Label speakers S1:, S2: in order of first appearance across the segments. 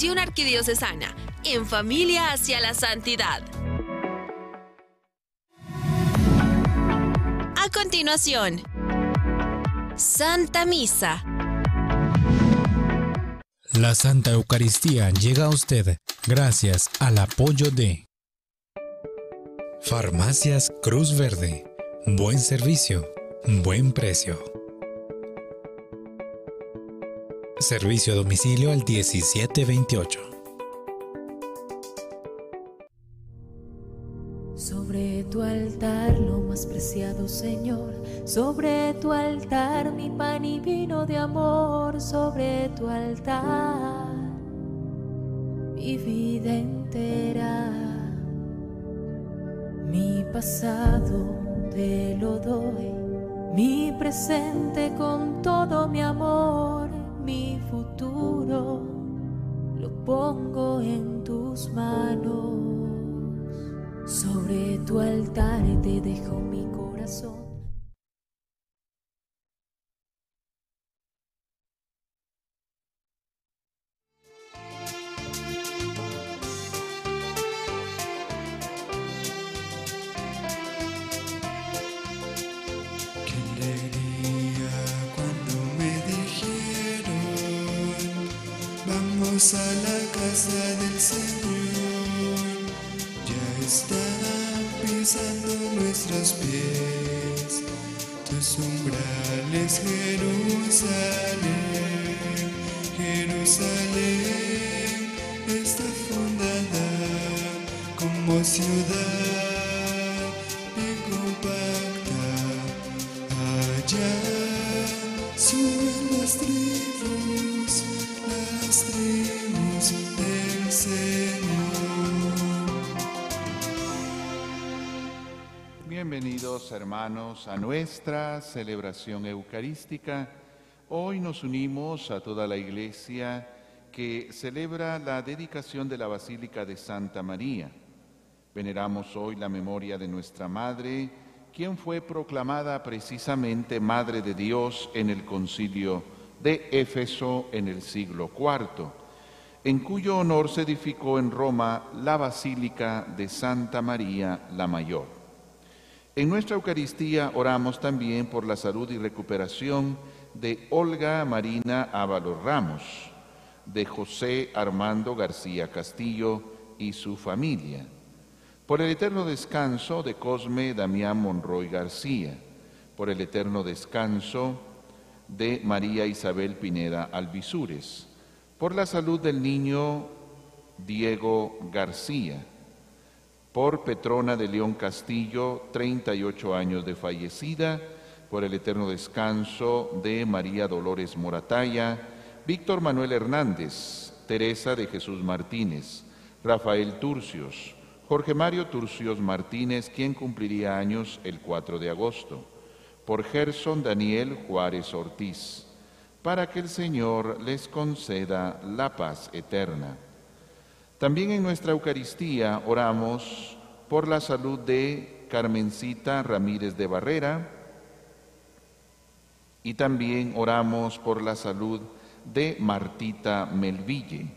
S1: Televisión Arquidiocesana, en familia hacia la santidad. A continuación, Santa Misa.
S2: La Santa Eucaristía llega a usted gracias al apoyo de Farmacias Cruz Verde. Buen servicio, buen precio. Servicio a domicilio al 1728.
S3: Sobre tu altar, lo más preciado Señor, sobre tu altar mi pan y vino de amor, sobre tu altar mi vida entera, mi pasado te lo doy, mi presente con todo mi amor mi futuro lo pongo en tus manos. Sobre tu altar te dejo mi corazón.
S4: A la casa del Señor, ya están pisando nuestros pies, tus umbrales, Jerusalén, Jerusalén está fundada como ciudad.
S5: Hermanos a nuestra celebración eucarística. Hoy nos unimos a toda la iglesia que celebra la dedicación de la Basílica de Santa María. Veneramos hoy la memoria de nuestra Madre, quien fue proclamada precisamente Madre de Dios en el concilio de Éfeso en el siglo IV, en cuyo honor se edificó en Roma la Basílica de Santa María la Mayor. En nuestra Eucaristía oramos también por la salud y recuperación de Olga Marina Ábalos Ramos, de José Armando García Castillo y su familia, por el eterno descanso de Cosme Damián Monroy García, por el eterno descanso de María Isabel Pineda Alvisures, por la salud del niño Diego García, por Petrona de León Castillo, 38 años de fallecida, por el eterno descanso de María Dolores Morataya, Víctor Manuel Hernández, Teresa de Jesús Martínez, Rafael Turcios, Jorge Mario Turcios Martínez, quien cumpliría años el 4 de agosto, por Gerson Daniel Juárez Ortiz, para que el Señor les conceda la paz eterna también en nuestra Eucaristía oramos por la salud de Carmencita Ramírez de Barrera y también oramos por la salud de Martita Melville,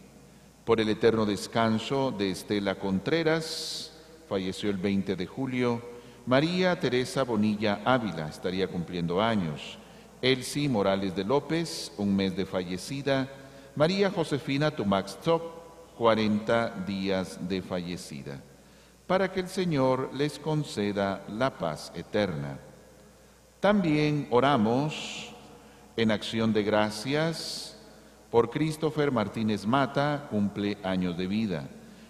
S5: por el eterno descanso de Estela Contreras, falleció el 20 de julio, María Teresa Bonilla Ávila, estaría cumpliendo años, Elsie Morales de López, un mes de fallecida, María Josefina Tumax 40 días de fallecida, para que el Señor les conceda la paz eterna. También oramos en acción de gracias por Christopher Martínez Mata, cumple años de vida.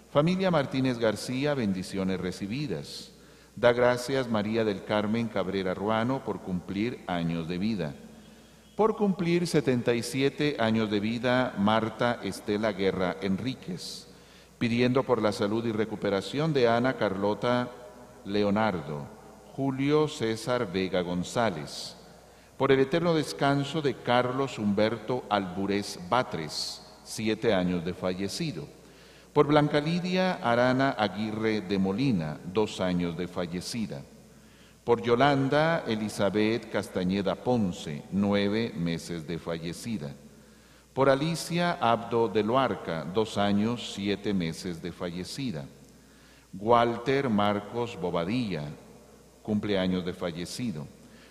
S5: Familia Martínez García, bendiciones recibidas. Da gracias María del Carmen Cabrera Ruano por cumplir años de vida. Por cumplir 77 años de vida, Marta Estela Guerra Enríquez, pidiendo por la salud y recuperación de Ana Carlota Leonardo, Julio César Vega González, por el eterno descanso de Carlos Humberto Alburés Batres, siete años de fallecido, por Blanca Lidia Arana Aguirre de Molina, dos años de fallecida, por Yolanda Elizabeth Castañeda Ponce, nueve meses de fallecida. Por Alicia Abdo de Loarca, dos años, siete meses de fallecida. Walter Marcos Bobadilla, cumpleaños de fallecido.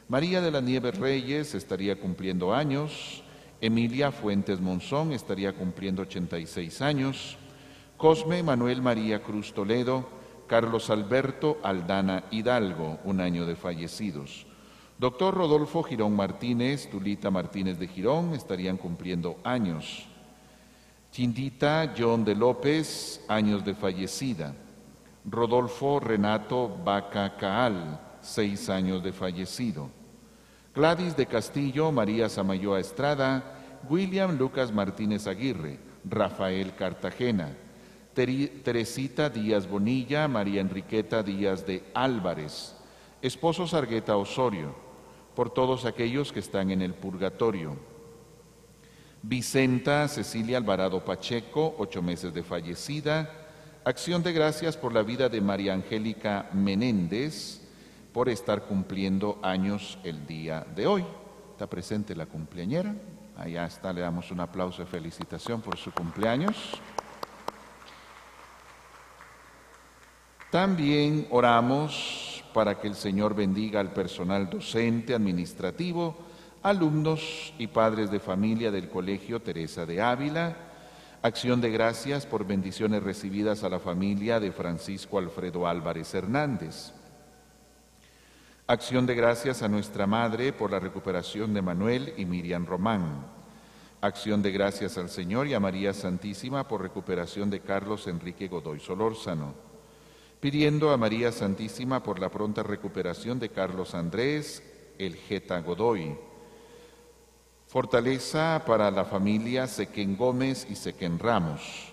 S5: María de la Nieves Reyes estaría cumpliendo años. Emilia Fuentes Monzón estaría cumpliendo 86 años. Cosme Manuel María Cruz Toledo, Carlos Alberto Aldana Hidalgo, un año de fallecidos. Doctor Rodolfo Girón Martínez, Tulita Martínez de Girón, estarían cumpliendo años. Chindita John de López, años de fallecida. Rodolfo Renato Baca Caal, seis años de fallecido. Gladys de Castillo, María Samayoa Estrada, William Lucas Martínez Aguirre, Rafael Cartagena, Teresita Díaz Bonilla, María Enriqueta Díaz de Álvarez, esposo Sargueta Osorio, por todos aquellos que están en el purgatorio. Vicenta Cecilia Alvarado Pacheco, ocho meses de fallecida. Acción de gracias por la vida de María Angélica Menéndez, por estar cumpliendo años el día de hoy. Está presente la cumpleañera. Allá está, le damos un aplauso de felicitación por su cumpleaños. También oramos para que el Señor bendiga al personal docente, administrativo, alumnos y padres de familia del Colegio Teresa de Ávila. Acción de gracias por bendiciones recibidas a la familia de Francisco Alfredo Álvarez Hernández. Acción de gracias a nuestra Madre por la recuperación de Manuel y Miriam Román. Acción de gracias al Señor y a María Santísima por recuperación de Carlos Enrique Godoy Solórzano pidiendo a María Santísima por la pronta recuperación de Carlos Andrés El Geta Godoy. Fortaleza para la familia Sequén Gómez y Sequén Ramos.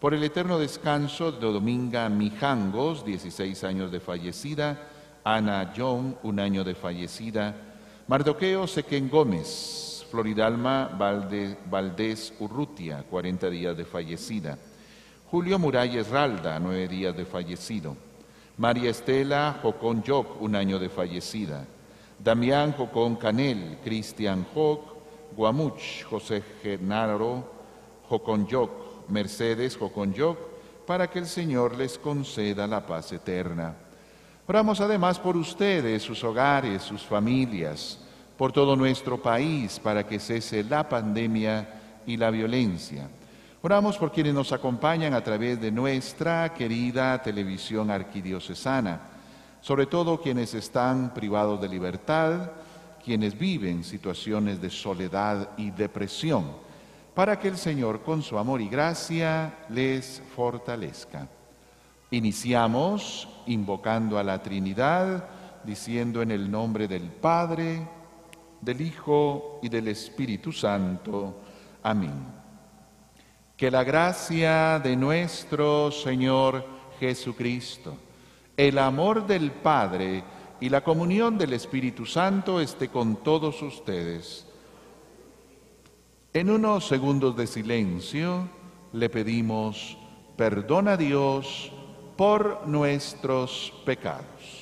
S5: Por el eterno descanso de Dominga Mijangos, 16 años de fallecida, Ana John, un año de fallecida, Mardoqueo Sequén Gómez, Floridalma Valdés Urrutia, 40 días de fallecida. Julio Muralles Ralda, nueve días de fallecido. María Estela Jocón Yoc, un año de fallecida. Damián Jocón Canel, Cristian Joc, Guamuch, José Genaro Jocón Yoc, Mercedes Jocón Yoc, para que el Señor les conceda la paz eterna. Oramos además por ustedes, sus hogares, sus familias, por todo nuestro país, para que cese la pandemia y la violencia Oramos por quienes nos acompañan a través de nuestra querida televisión arquidiocesana, sobre todo quienes están privados de libertad, quienes viven situaciones de soledad y depresión, para que el Señor con su amor y gracia les fortalezca. Iniciamos invocando a la Trinidad, diciendo en el nombre del Padre, del Hijo y del Espíritu Santo. Amén. Que la gracia de nuestro Señor Jesucristo, el amor del Padre y la comunión del Espíritu Santo esté con todos ustedes. En unos segundos de silencio le pedimos perdón a Dios por nuestros pecados.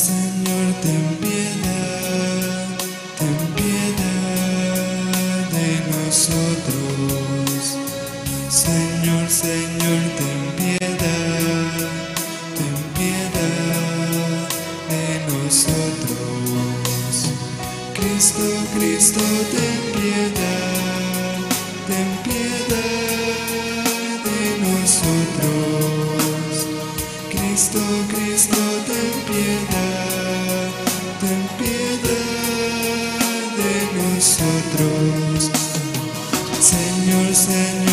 S4: Señor, ten piedad, ten piedad de nosotros. Señor, Señor, ten piedad, ten piedad de nosotros. Cristo, Cristo, ten piedad, ten piedad. Cristo, Cristo, ten piedad, ten piedad de nosotros. Señor, Señor,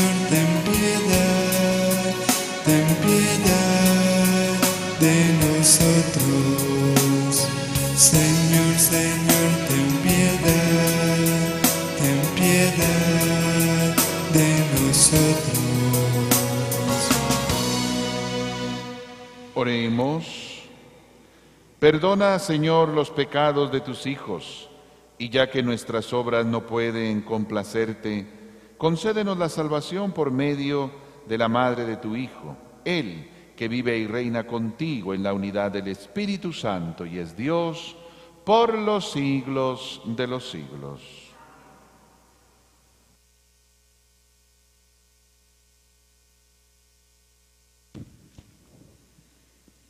S5: Oremos. Perdona, Señor, los pecados de tus hijos, y ya que nuestras obras no pueden complacerte, concédenos la salvación por medio de la Madre de tu Hijo, Él que vive y reina contigo en la unidad del Espíritu Santo y es Dios por los siglos de los siglos.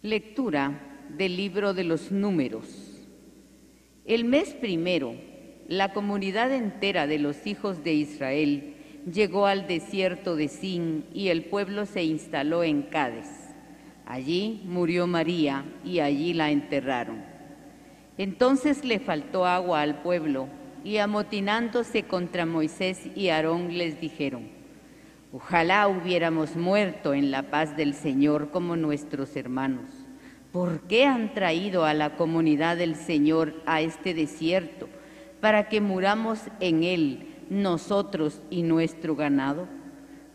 S6: Lectura del libro de los números. El mes primero, la comunidad entera de los hijos de Israel llegó al desierto de Sin y el pueblo se instaló en Cádiz. Allí murió María y allí la enterraron. Entonces le faltó agua al pueblo y amotinándose contra Moisés y Aarón les dijeron, Ojalá hubiéramos muerto en la paz del Señor como nuestros hermanos. ¿Por qué han traído a la comunidad del Señor a este desierto para que muramos en él nosotros y nuestro ganado?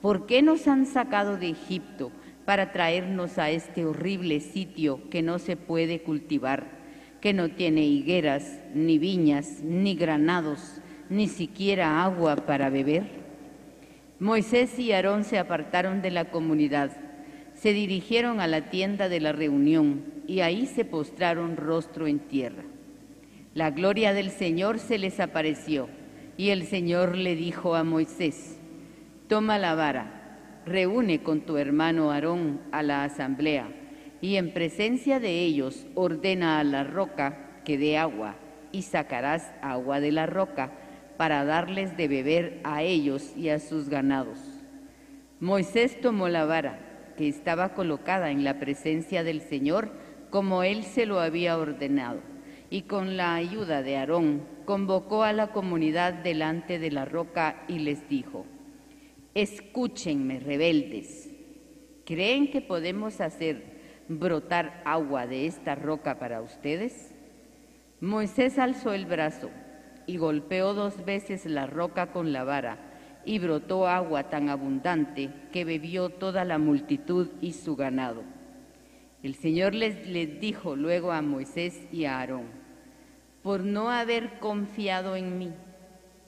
S6: ¿Por qué nos han sacado de Egipto para traernos a este horrible sitio que no se puede cultivar, que no tiene higueras, ni viñas, ni granados, ni siquiera agua para beber? Moisés y Aarón se apartaron de la comunidad, se dirigieron a la tienda de la reunión y ahí se postraron rostro en tierra. La gloria del Señor se les apareció y el Señor le dijo a Moisés, toma la vara, reúne con tu hermano Aarón a la asamblea y en presencia de ellos ordena a la roca que dé agua y sacarás agua de la roca para darles de beber a ellos y a sus ganados. Moisés tomó la vara estaba colocada en la presencia del Señor como él se lo había ordenado, y con la ayuda de Aarón convocó a la comunidad delante de la roca y les dijo, Escúchenme, rebeldes, ¿creen que podemos hacer brotar agua de esta roca para ustedes? Moisés alzó el brazo y golpeó dos veces la roca con la vara, y brotó agua tan abundante que bebió toda la multitud y su ganado. El Señor les, dijo luego a Moisés y a Aarón, por no haber confiado en mí,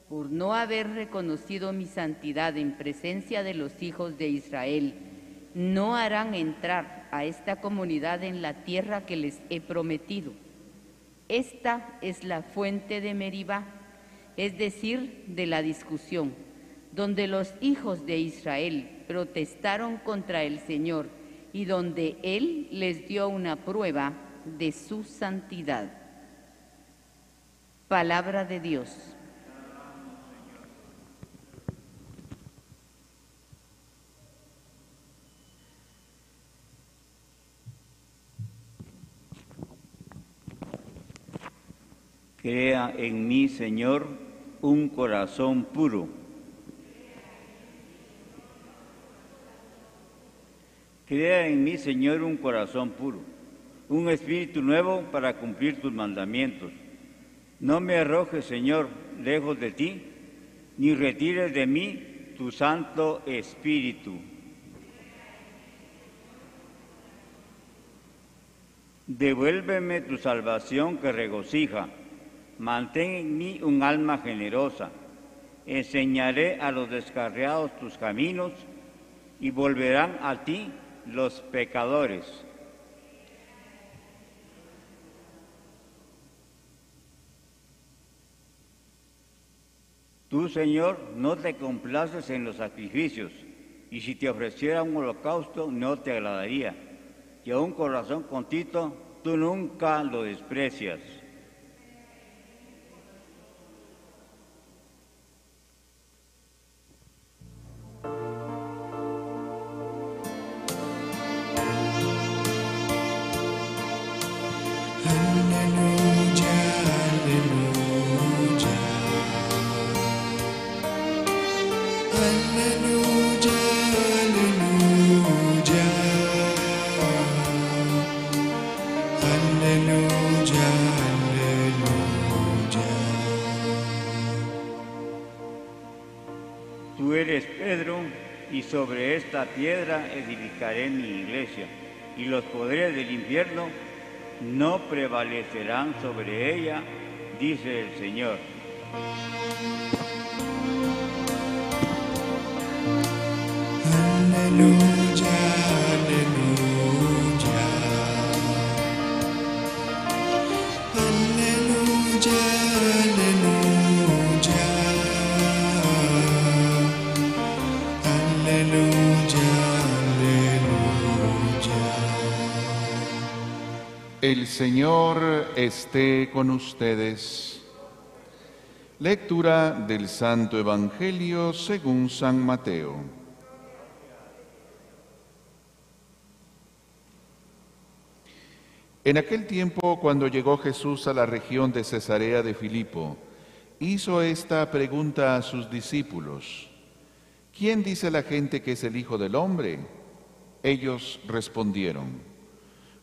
S6: por no haber reconocido mi santidad en presencia de los hijos de Israel, no harán entrar a esta comunidad en la tierra que les he prometido esta es la fuente de Meribá, es decir, de la discusión, donde los hijos de Israel protestaron contra el Señor y donde Él les dio una prueba de su santidad. Palabra de Dios.
S7: Crea en mí, Señor, un corazón puro. Crea en mí, Señor, un corazón puro, un espíritu nuevo para cumplir tus mandamientos. No me arrojes, Señor, lejos de ti, ni retires de mí tu santo espíritu. Devuélveme tu salvación que regocija Mantén en mí un alma generosa. Enseñaré a los descarriados tus caminos y volverán a ti los pecadores. Tú, Señor, no te complaces en los sacrificios, y si te ofreciera un holocausto no te agradaría, y a un corazón contito tú nunca lo desprecias. Piedra edificaré mi iglesia, y los poderes del infierno no prevalecerán sobre ella, dice el Señor.
S5: El Señor esté con ustedes. Lectura del Santo Evangelio según San Mateo. En aquel tiempo, cuando llegó Jesús a la región de Cesarea de Filipo, hizo esta pregunta a sus discípulos. ¿Quién dice la gente que es el Hijo del Hombre? Ellos respondieron.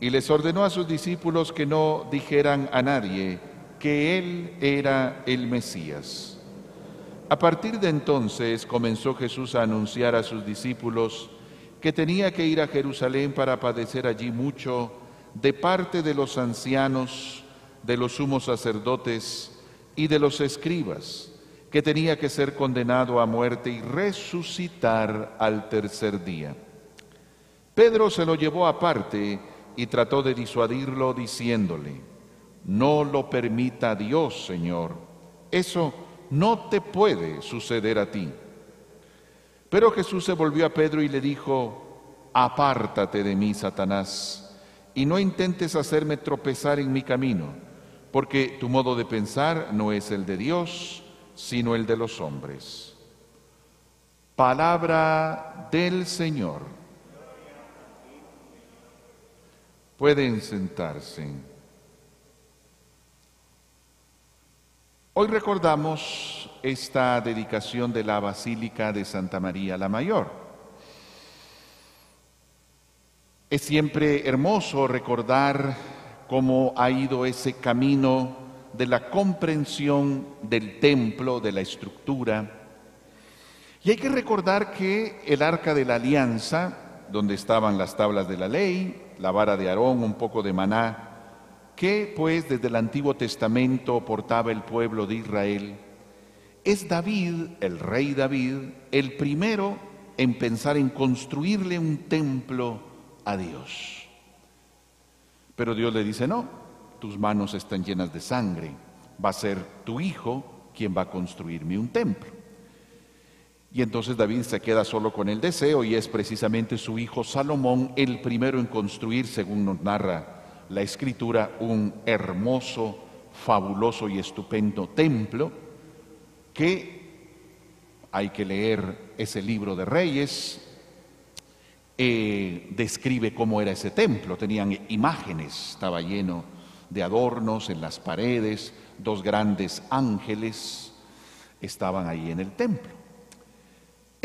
S5: Y les ordenó a sus discípulos que no dijeran a nadie que él era el Mesías. A partir de entonces comenzó Jesús a anunciar a sus discípulos que tenía que ir a Jerusalén para padecer allí mucho de parte de los ancianos, de los sumos sacerdotes y de los escribas, que tenía que ser condenado a muerte y resucitar al tercer día. Pedro se lo llevó aparte y trató de disuadirlo diciéndole, no lo permita Dios, Señor, eso no te puede suceder a ti. Pero Jesús se volvió a Pedro y le dijo, apártate de mí, Satanás, y no intentes hacerme tropezar en mi camino porque tu modo de pensar no es el de Dios, sino el de los hombres. Palabra del Señor. Pueden sentarse. Hoy recordamos esta dedicación de la Basílica de Santa María la Mayor. Es siempre hermoso recordar cómo ha ido ese camino de la comprensión del templo, de la estructura. Y hay que recordar que el arca de la alianza, donde estaban las tablas de la ley, la vara de Aarón, un poco de maná, que pues desde el Antiguo Testamento portaba el pueblo de Israel, es David, el rey David, el primero en pensar en construirle un templo a Dios. Pero Dios le dice, no, tus manos están llenas de sangre, va a ser tu hijo quien va a construirme un templo. Y entonces David se queda solo con el deseo y es precisamente su hijo Salomón el primero en construir, según nos narra la escritura, un hermoso, fabuloso y estupendo templo que hay que leer ese libro de reyes eh, describe cómo era ese templo. Tenían imágenes, estaba lleno de adornos en las paredes, dos grandes ángeles estaban ahí en el templo.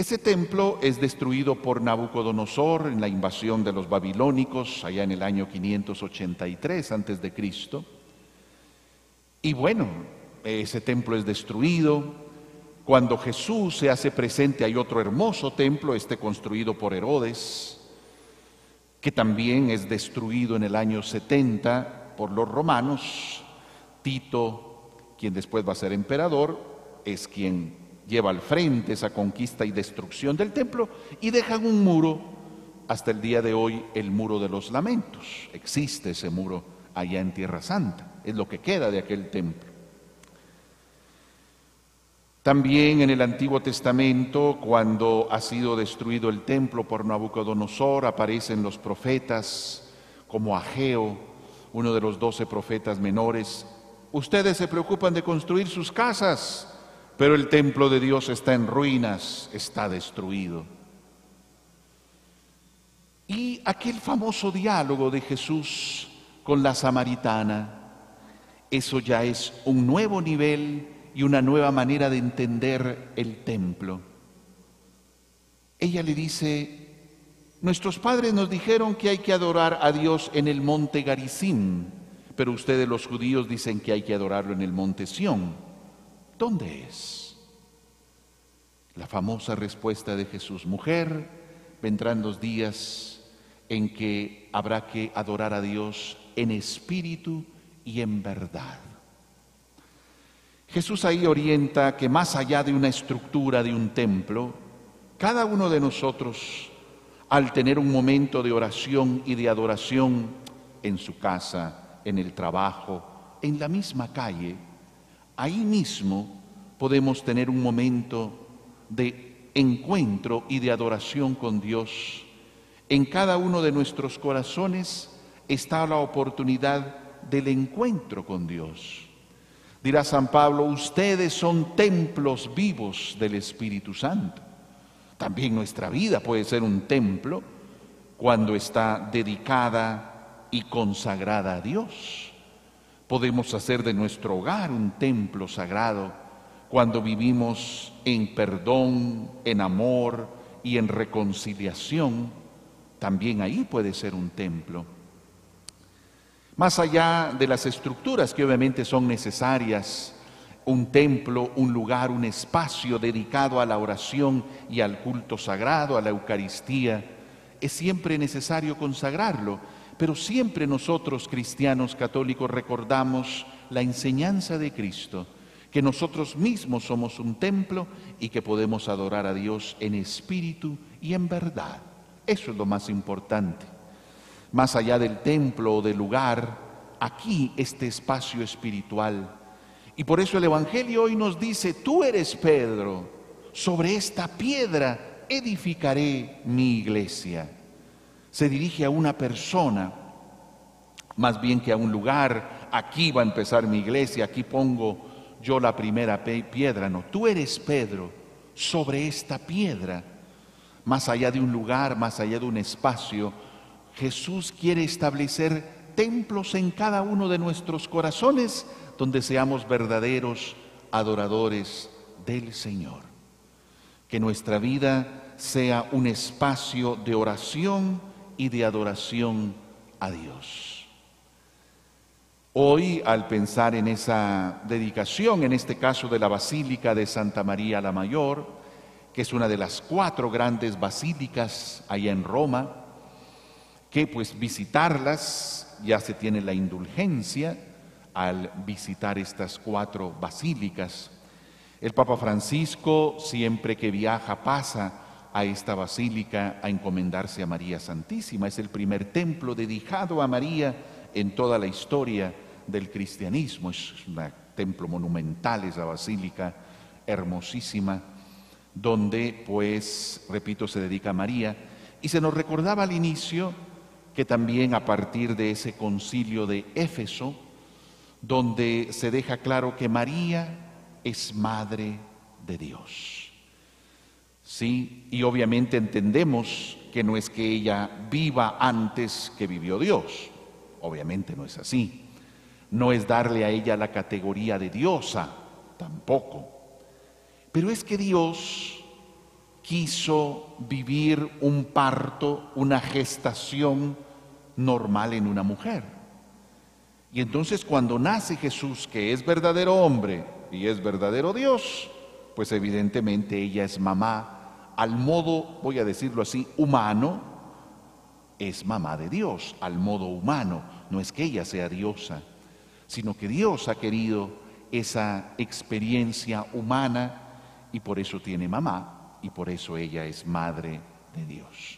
S5: Ese templo es destruido por Nabucodonosor en la invasión de los babilónicos allá en el año 583 antes de Cristo. Y bueno, ese templo es destruido. Cuando Jesús se hace presente hay otro hermoso templo, este construido por Herodes, que también es destruido en el año 70 por los romanos. Tito, quien después va a ser emperador, es quien lleva al frente esa conquista y destrucción del templo y dejan un muro hasta el día de hoy, el muro de los lamentos. Existe ese muro allá en Tierra Santa, es lo que queda de aquel templo. También en el Antiguo Testamento, cuando ha sido destruido el templo por Nabucodonosor, aparecen los profetas como Ageo, uno de los doce profetas menores. Ustedes se preocupan de construir sus casas, pero el templo de Dios está en ruinas, está destruido. Y aquel famoso diálogo de Jesús con la samaritana, eso ya es un nuevo nivel y una nueva manera de entender el templo. Ella le dice, nuestros padres nos dijeron que hay que adorar a Dios en el monte Garizim, pero ustedes los judíos dicen que hay que adorarlo en el monte Sión. ¿Dónde es? La famosa respuesta de Jesús, mujer, vendrán los días en que habrá que adorar a Dios en espíritu y en verdad. Jesús ahí orienta que más allá de una estructura de un templo, cada uno de nosotros, al tener un momento de oración y de adoración en su casa, en el trabajo, en la misma calle, ahí mismo podemos tener un momento de encuentro y de adoración con Dios. En cada uno de nuestros corazones está la oportunidad del encuentro con Dios. Dirá San Pablo, ustedes son templos vivos del Espíritu Santo. También nuestra vida puede ser un templo cuando está dedicada y consagrada a Dios. Podemos hacer de nuestro hogar un templo sagrado cuando vivimos en perdón, en amor y en reconciliación. También ahí puede ser un templo. Más allá de las estructuras que obviamente son necesarias, un templo, un lugar, un espacio dedicado a la oración y al culto sagrado, a la Eucaristía, es siempre necesario consagrarlo pero siempre nosotros cristianos católicos recordamos la enseñanza de Cristo, que nosotros mismos somos un templo y que podemos adorar a Dios en espíritu y en verdad. Eso es lo más importante. Más allá del templo o del lugar, aquí este espacio espiritual. Y por eso el Evangelio hoy nos dice, tú eres Pedro, sobre esta piedra edificaré mi iglesia se dirige a una persona, más bien que a un lugar, aquí va a empezar mi iglesia, aquí pongo yo la primera piedra, no, tú eres Pedro sobre esta piedra, más allá de un lugar, más allá de un espacio, Jesús quiere establecer templos en cada uno de nuestros corazones donde seamos verdaderos adoradores del Señor. Que nuestra vida sea un espacio de oración, y de adoración a Dios. Hoy, al pensar en esa dedicación, en este caso de la Basílica de Santa María la Mayor, que es una de las cuatro grandes basílicas allá en Roma, que pues visitarlas ya se tiene la indulgencia al visitar estas cuatro basílicas. El Papa Francisco siempre que viaja pasa a esta basílica a encomendarse a María Santísima. Es el primer templo dedicado a María en toda la historia del cristianismo. Es un templo monumental esa basílica hermosísima, donde pues, repito, se dedica a María. Y se nos recordaba al inicio que también a partir de ese concilio de Éfeso, donde se deja claro que María es madre de Dios. Sí, y obviamente entendemos que no es que ella viva antes que vivió Dios. Obviamente no es así. No es darle a ella la categoría de diosa, tampoco. Pero es que Dios quiso vivir un parto, una gestación normal en una mujer. Y entonces cuando nace Jesús, que es verdadero hombre y es verdadero Dios, pues evidentemente ella es mamá, al modo, voy a decirlo así, humano, es mamá de Dios, al modo humano. No es que ella sea diosa, sino que Dios ha querido esa experiencia humana y por eso tiene mamá y por eso ella es madre de Dios.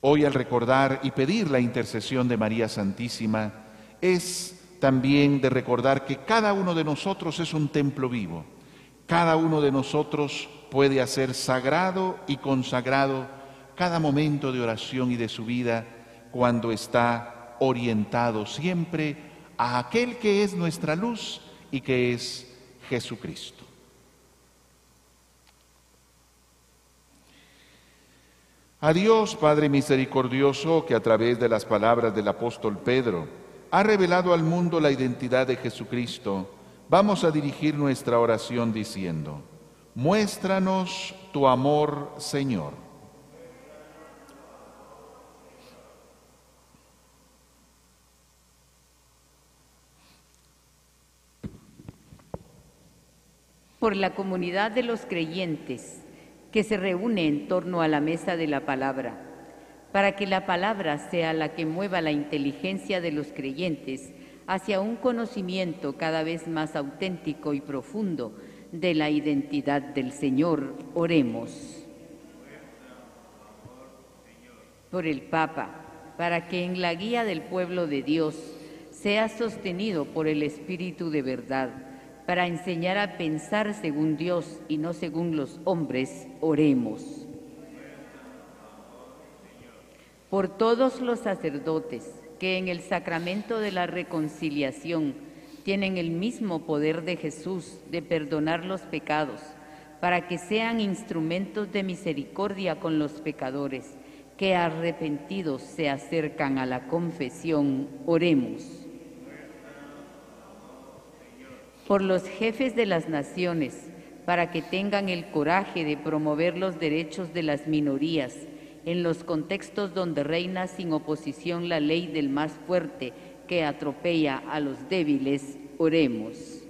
S5: Hoy al recordar y pedir la intercesión de María Santísima es también de recordar que cada uno de nosotros es un templo vivo. Cada uno de nosotros puede hacer sagrado y consagrado cada momento de oración y de su vida cuando está orientado siempre a aquel que es nuestra luz y que es Jesucristo. A Dios, Padre misericordioso, que a través de las palabras del apóstol Pedro ha revelado al mundo la identidad de Jesucristo, vamos a dirigir nuestra oración diciendo, muéstranos tu amor, Señor.
S6: Por la comunidad de los creyentes que se reúne en torno a la mesa de la palabra, para que la palabra sea la que mueva la inteligencia de los creyentes hacia un conocimiento cada vez más auténtico y profundo de la identidad del Señor. Oremos. Por el Papa, para que en la guía del pueblo de Dios sea sostenido por el Espíritu de verdad, para enseñar a pensar según Dios y no según los hombres, oremos. Por todos los sacerdotes que en el sacramento de la reconciliación tienen el mismo poder de Jesús de perdonar los pecados, para que sean instrumentos de misericordia con los pecadores, que arrepentidos se acercan a la confesión, oremos. por los jefes de las naciones, para que tengan el coraje de promover los derechos de las minorías en los contextos donde reina sin oposición la ley del más fuerte que atropella a los débiles, oremos.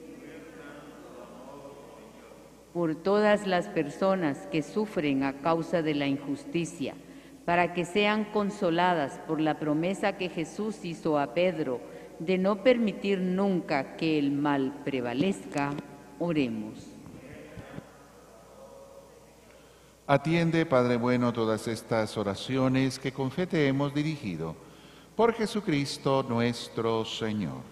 S6: Por todas las personas que sufren a causa de la injusticia, para que sean consoladas por la promesa que Jesús hizo a Pedro, de no permitir nunca que el mal prevalezca, oremos.
S5: Atiende, Padre bueno, todas estas oraciones que con fe te hemos dirigido. Por Jesucristo nuestro Señor.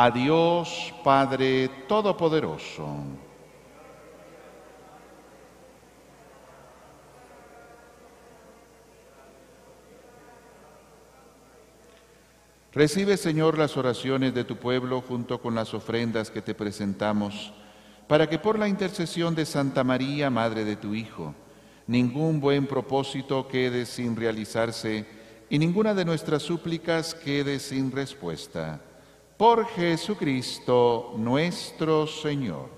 S5: a Dios Padre Todopoderoso. Recibe, Señor, las oraciones de tu pueblo junto con las ofrendas que te presentamos, para que por la intercesión de Santa María, Madre de tu Hijo, ningún buen propósito quede sin realizarse y ninguna de nuestras súplicas quede sin respuesta por Jesucristo nuestro Señor.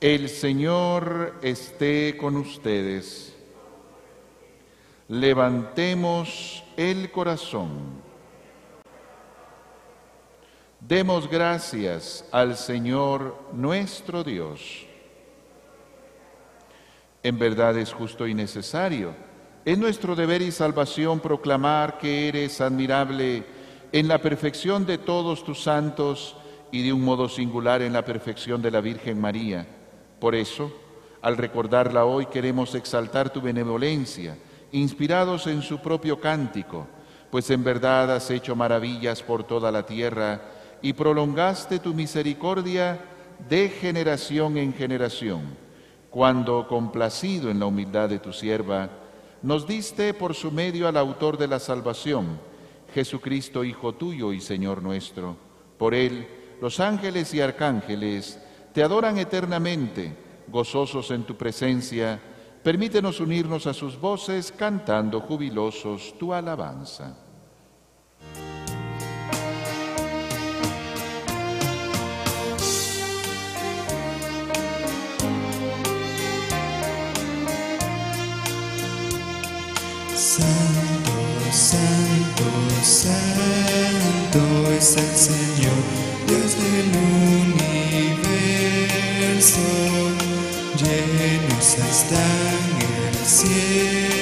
S5: El Señor esté con ustedes. Levantemos el corazón. Demos gracias al Señor nuestro Dios. En verdad es justo y necesario. Es nuestro deber y salvación proclamar que eres admirable en la perfección de todos tus santos y de un modo singular en la perfección de la Virgen María. Por eso, al recordarla hoy, queremos exaltar tu benevolencia, inspirados en su propio cántico, pues en verdad has hecho maravillas por toda la tierra y prolongaste tu misericordia de generación en generación, cuando, complacido en la humildad de tu sierva, nos diste por su medio al autor de la salvación, Jesucristo, Hijo tuyo y Señor nuestro. Por él, los ángeles y arcángeles te adoran eternamente, gozosos en tu presencia. Permítenos unirnos a sus voces cantando jubilosos tu alabanza.
S4: Santo, es el Señor, Dios del universo. Llenos están el cielo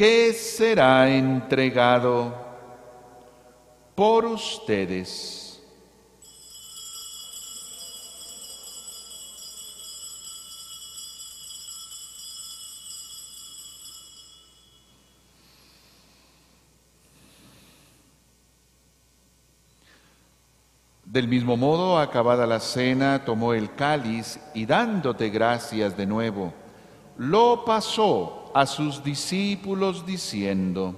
S5: que será entregado por ustedes. Del mismo modo, acabada la cena, tomó el cáliz y dándote gracias de nuevo, lo pasó a sus discípulos diciendo,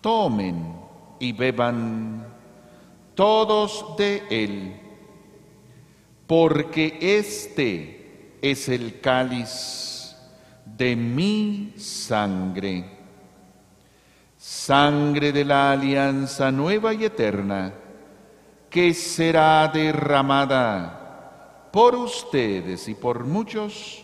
S5: tomen y beban todos de él, porque este es el cáliz de mi sangre, sangre de la alianza nueva y eterna que será derramada por ustedes y por muchos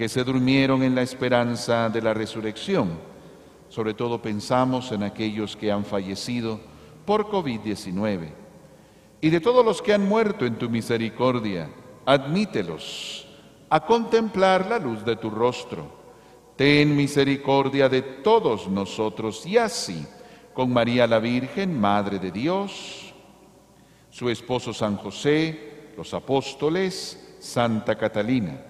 S5: que se durmieron en la esperanza de la resurrección. Sobre todo pensamos en aquellos que han fallecido por COVID-19 y de todos los que han muerto en tu misericordia, admítelos a contemplar la luz de tu rostro. Ten misericordia de todos nosotros y así, con María la Virgen, Madre de Dios, su esposo San José, los apóstoles, Santa Catalina,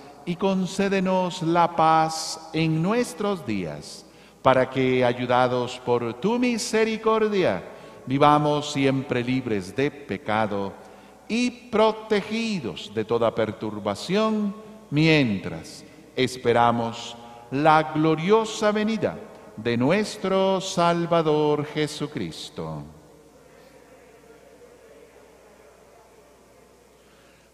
S5: y concédenos la paz en nuestros días, para que, ayudados por tu misericordia, vivamos siempre libres de pecado y protegidos de toda perturbación mientras esperamos la gloriosa venida de nuestro Salvador Jesucristo.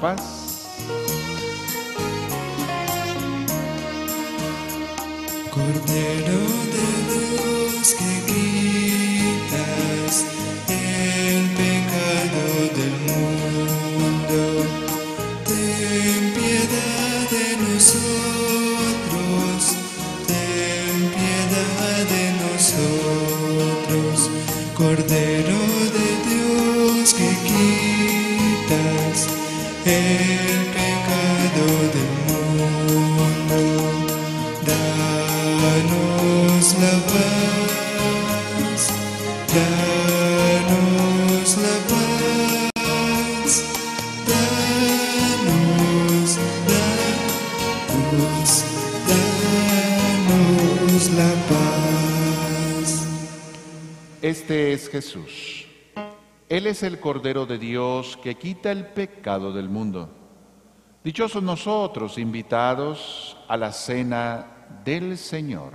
S5: Paz.
S4: Cordero de Dios que el pecado del mundo. Ten piedad de nosotros, ten piedad de nosotros, Cordero el pecado del mundo. Danos la paz, danos la paz, danos la danos la paz.
S5: Este es Jesús él es el Cordero de Dios que quita el pecado del mundo. Dichosos nosotros invitados a la cena del Señor.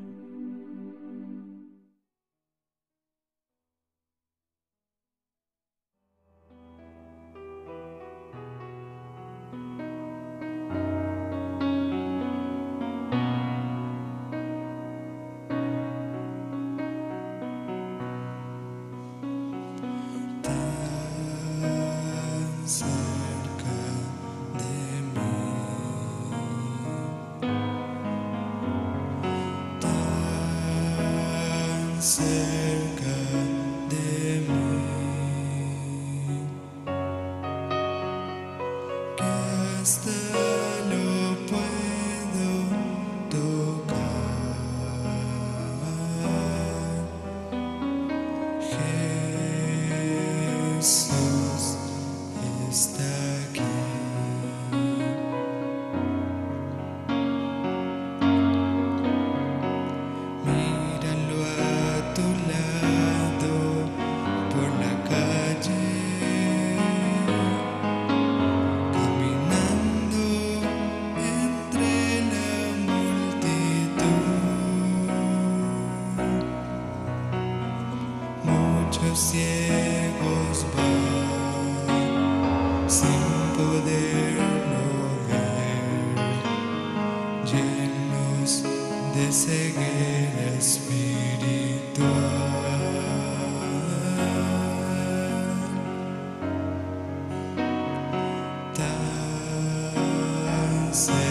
S4: Say.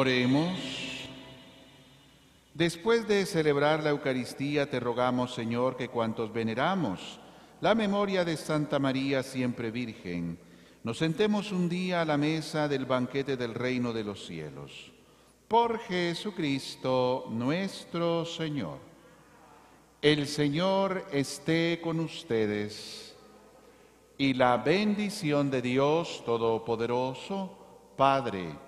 S4: Oremos. Después de celebrar la Eucaristía, te rogamos, Señor, que cuantos veneramos la memoria de Santa María siempre Virgen, nos sentemos un día a la mesa del banquete del reino de los cielos. Por Jesucristo nuestro Señor. El Señor esté con ustedes y la bendición de Dios Todopoderoso, Padre,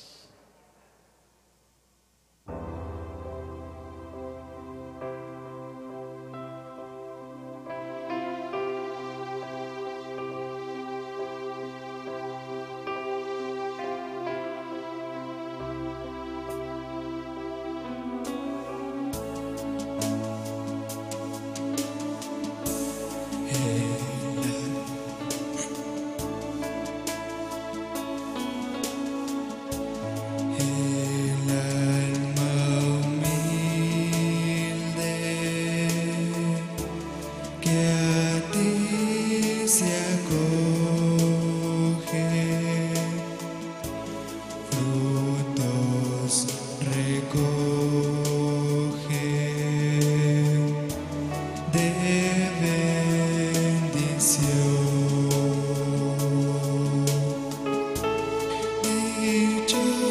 S8: Sobre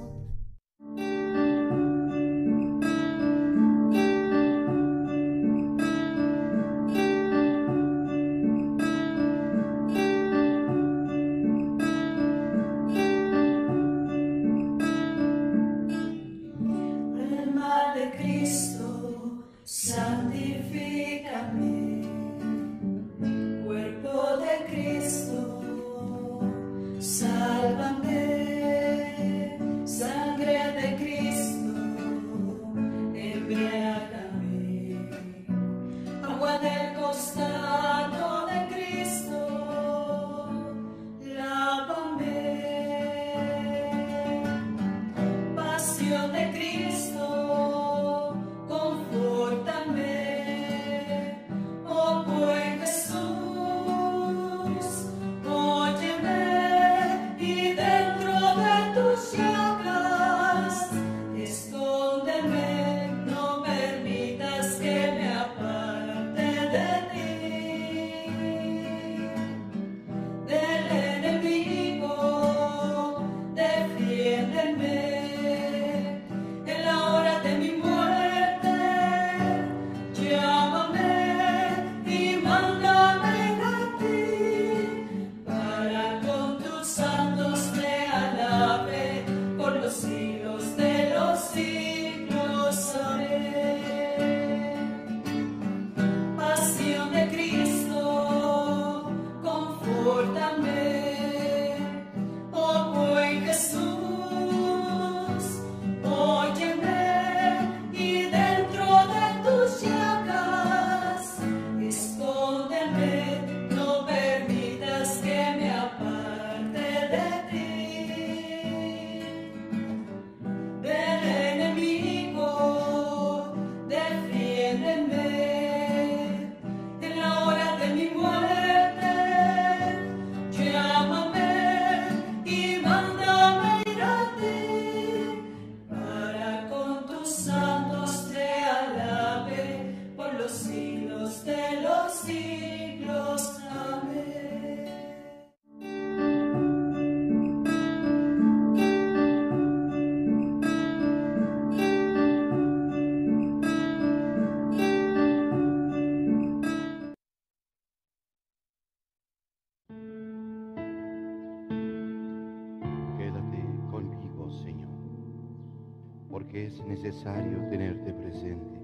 S9: Necesario tenerte presente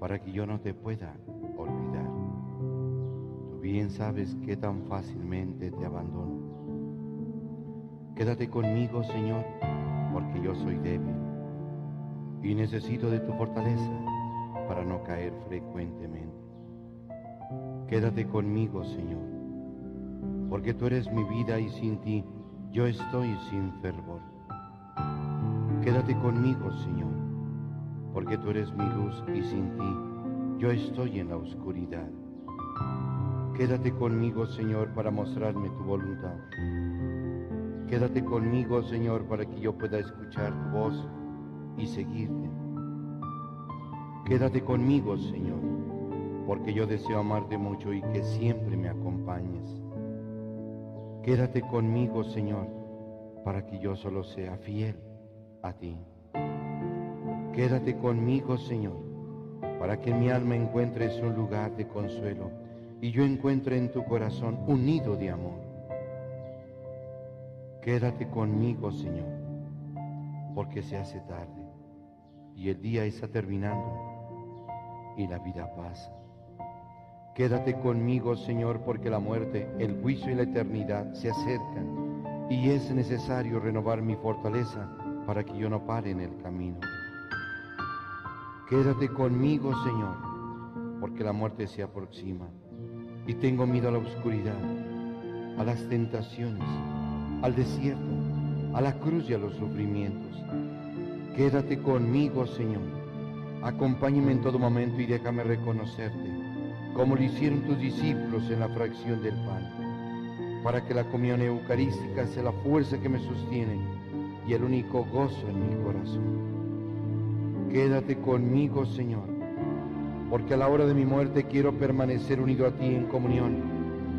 S9: para que yo no te pueda olvidar. Tú bien sabes que tan fácilmente te abandono. Quédate conmigo, Señor, porque yo soy débil y necesito de tu fortaleza para no caer frecuentemente. Quédate conmigo, Señor, porque tú eres mi vida y sin ti yo estoy sin fervor. Quédate conmigo, Señor, porque tú eres mi luz y sin ti yo estoy en la oscuridad. Quédate conmigo, Señor, para mostrarme tu voluntad. Quédate conmigo, Señor, para que yo pueda escuchar tu voz y seguirte. Quédate conmigo, Señor, porque yo deseo amarte mucho y que siempre me acompañes. Quédate conmigo, Señor, para que yo solo sea fiel a ti. Quédate conmigo, Señor, para que mi alma encuentres un lugar de consuelo y yo encuentre en tu corazón un nido de amor. Quédate conmigo, Señor, porque se hace tarde y el día está terminando y la vida pasa. Quédate conmigo, Señor, porque la muerte, el juicio y la eternidad se acercan y es necesario renovar mi fortaleza para que yo no pare en el camino. Quédate conmigo, Señor, porque la muerte se aproxima y tengo miedo a la oscuridad, a las tentaciones, al desierto, a la cruz y a los sufrimientos. Quédate conmigo, Señor. Acompáñame en todo momento y déjame reconocerte, como lo hicieron tus discípulos en la fracción del pan, para que la comunión eucarística sea la fuerza que me sostiene y el único gozo en mi corazón. Quédate conmigo, Señor, porque a la hora de mi muerte quiero permanecer unido a ti en comunión,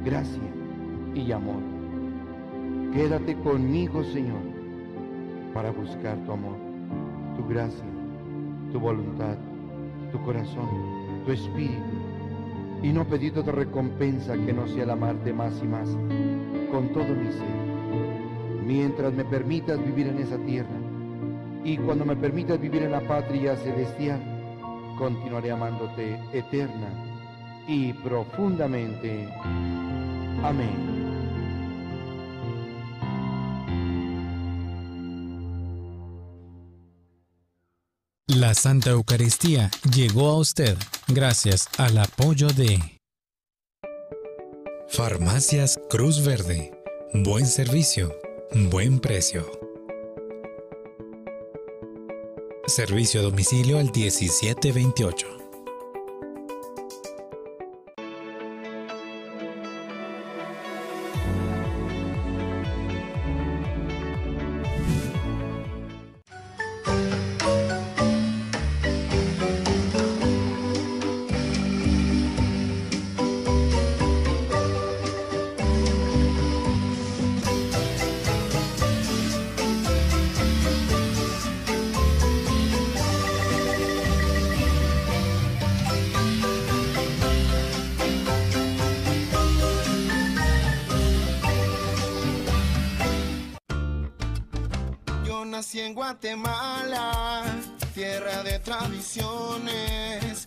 S9: gracia y amor. Quédate conmigo, Señor, para buscar tu amor tu gracia, tu voluntad, tu corazón, tu espíritu, y no pedir otra recompensa que no sea el amarte más y más, con todo mi ser, mientras me permitas vivir en esa tierra, y cuando me permitas vivir en la patria celestial, continuaré amándote eterna y profundamente. Amén.
S2: La Santa Eucaristía llegó a usted gracias al apoyo de Farmacias Cruz Verde. Buen servicio, buen precio. Servicio a domicilio al 1728.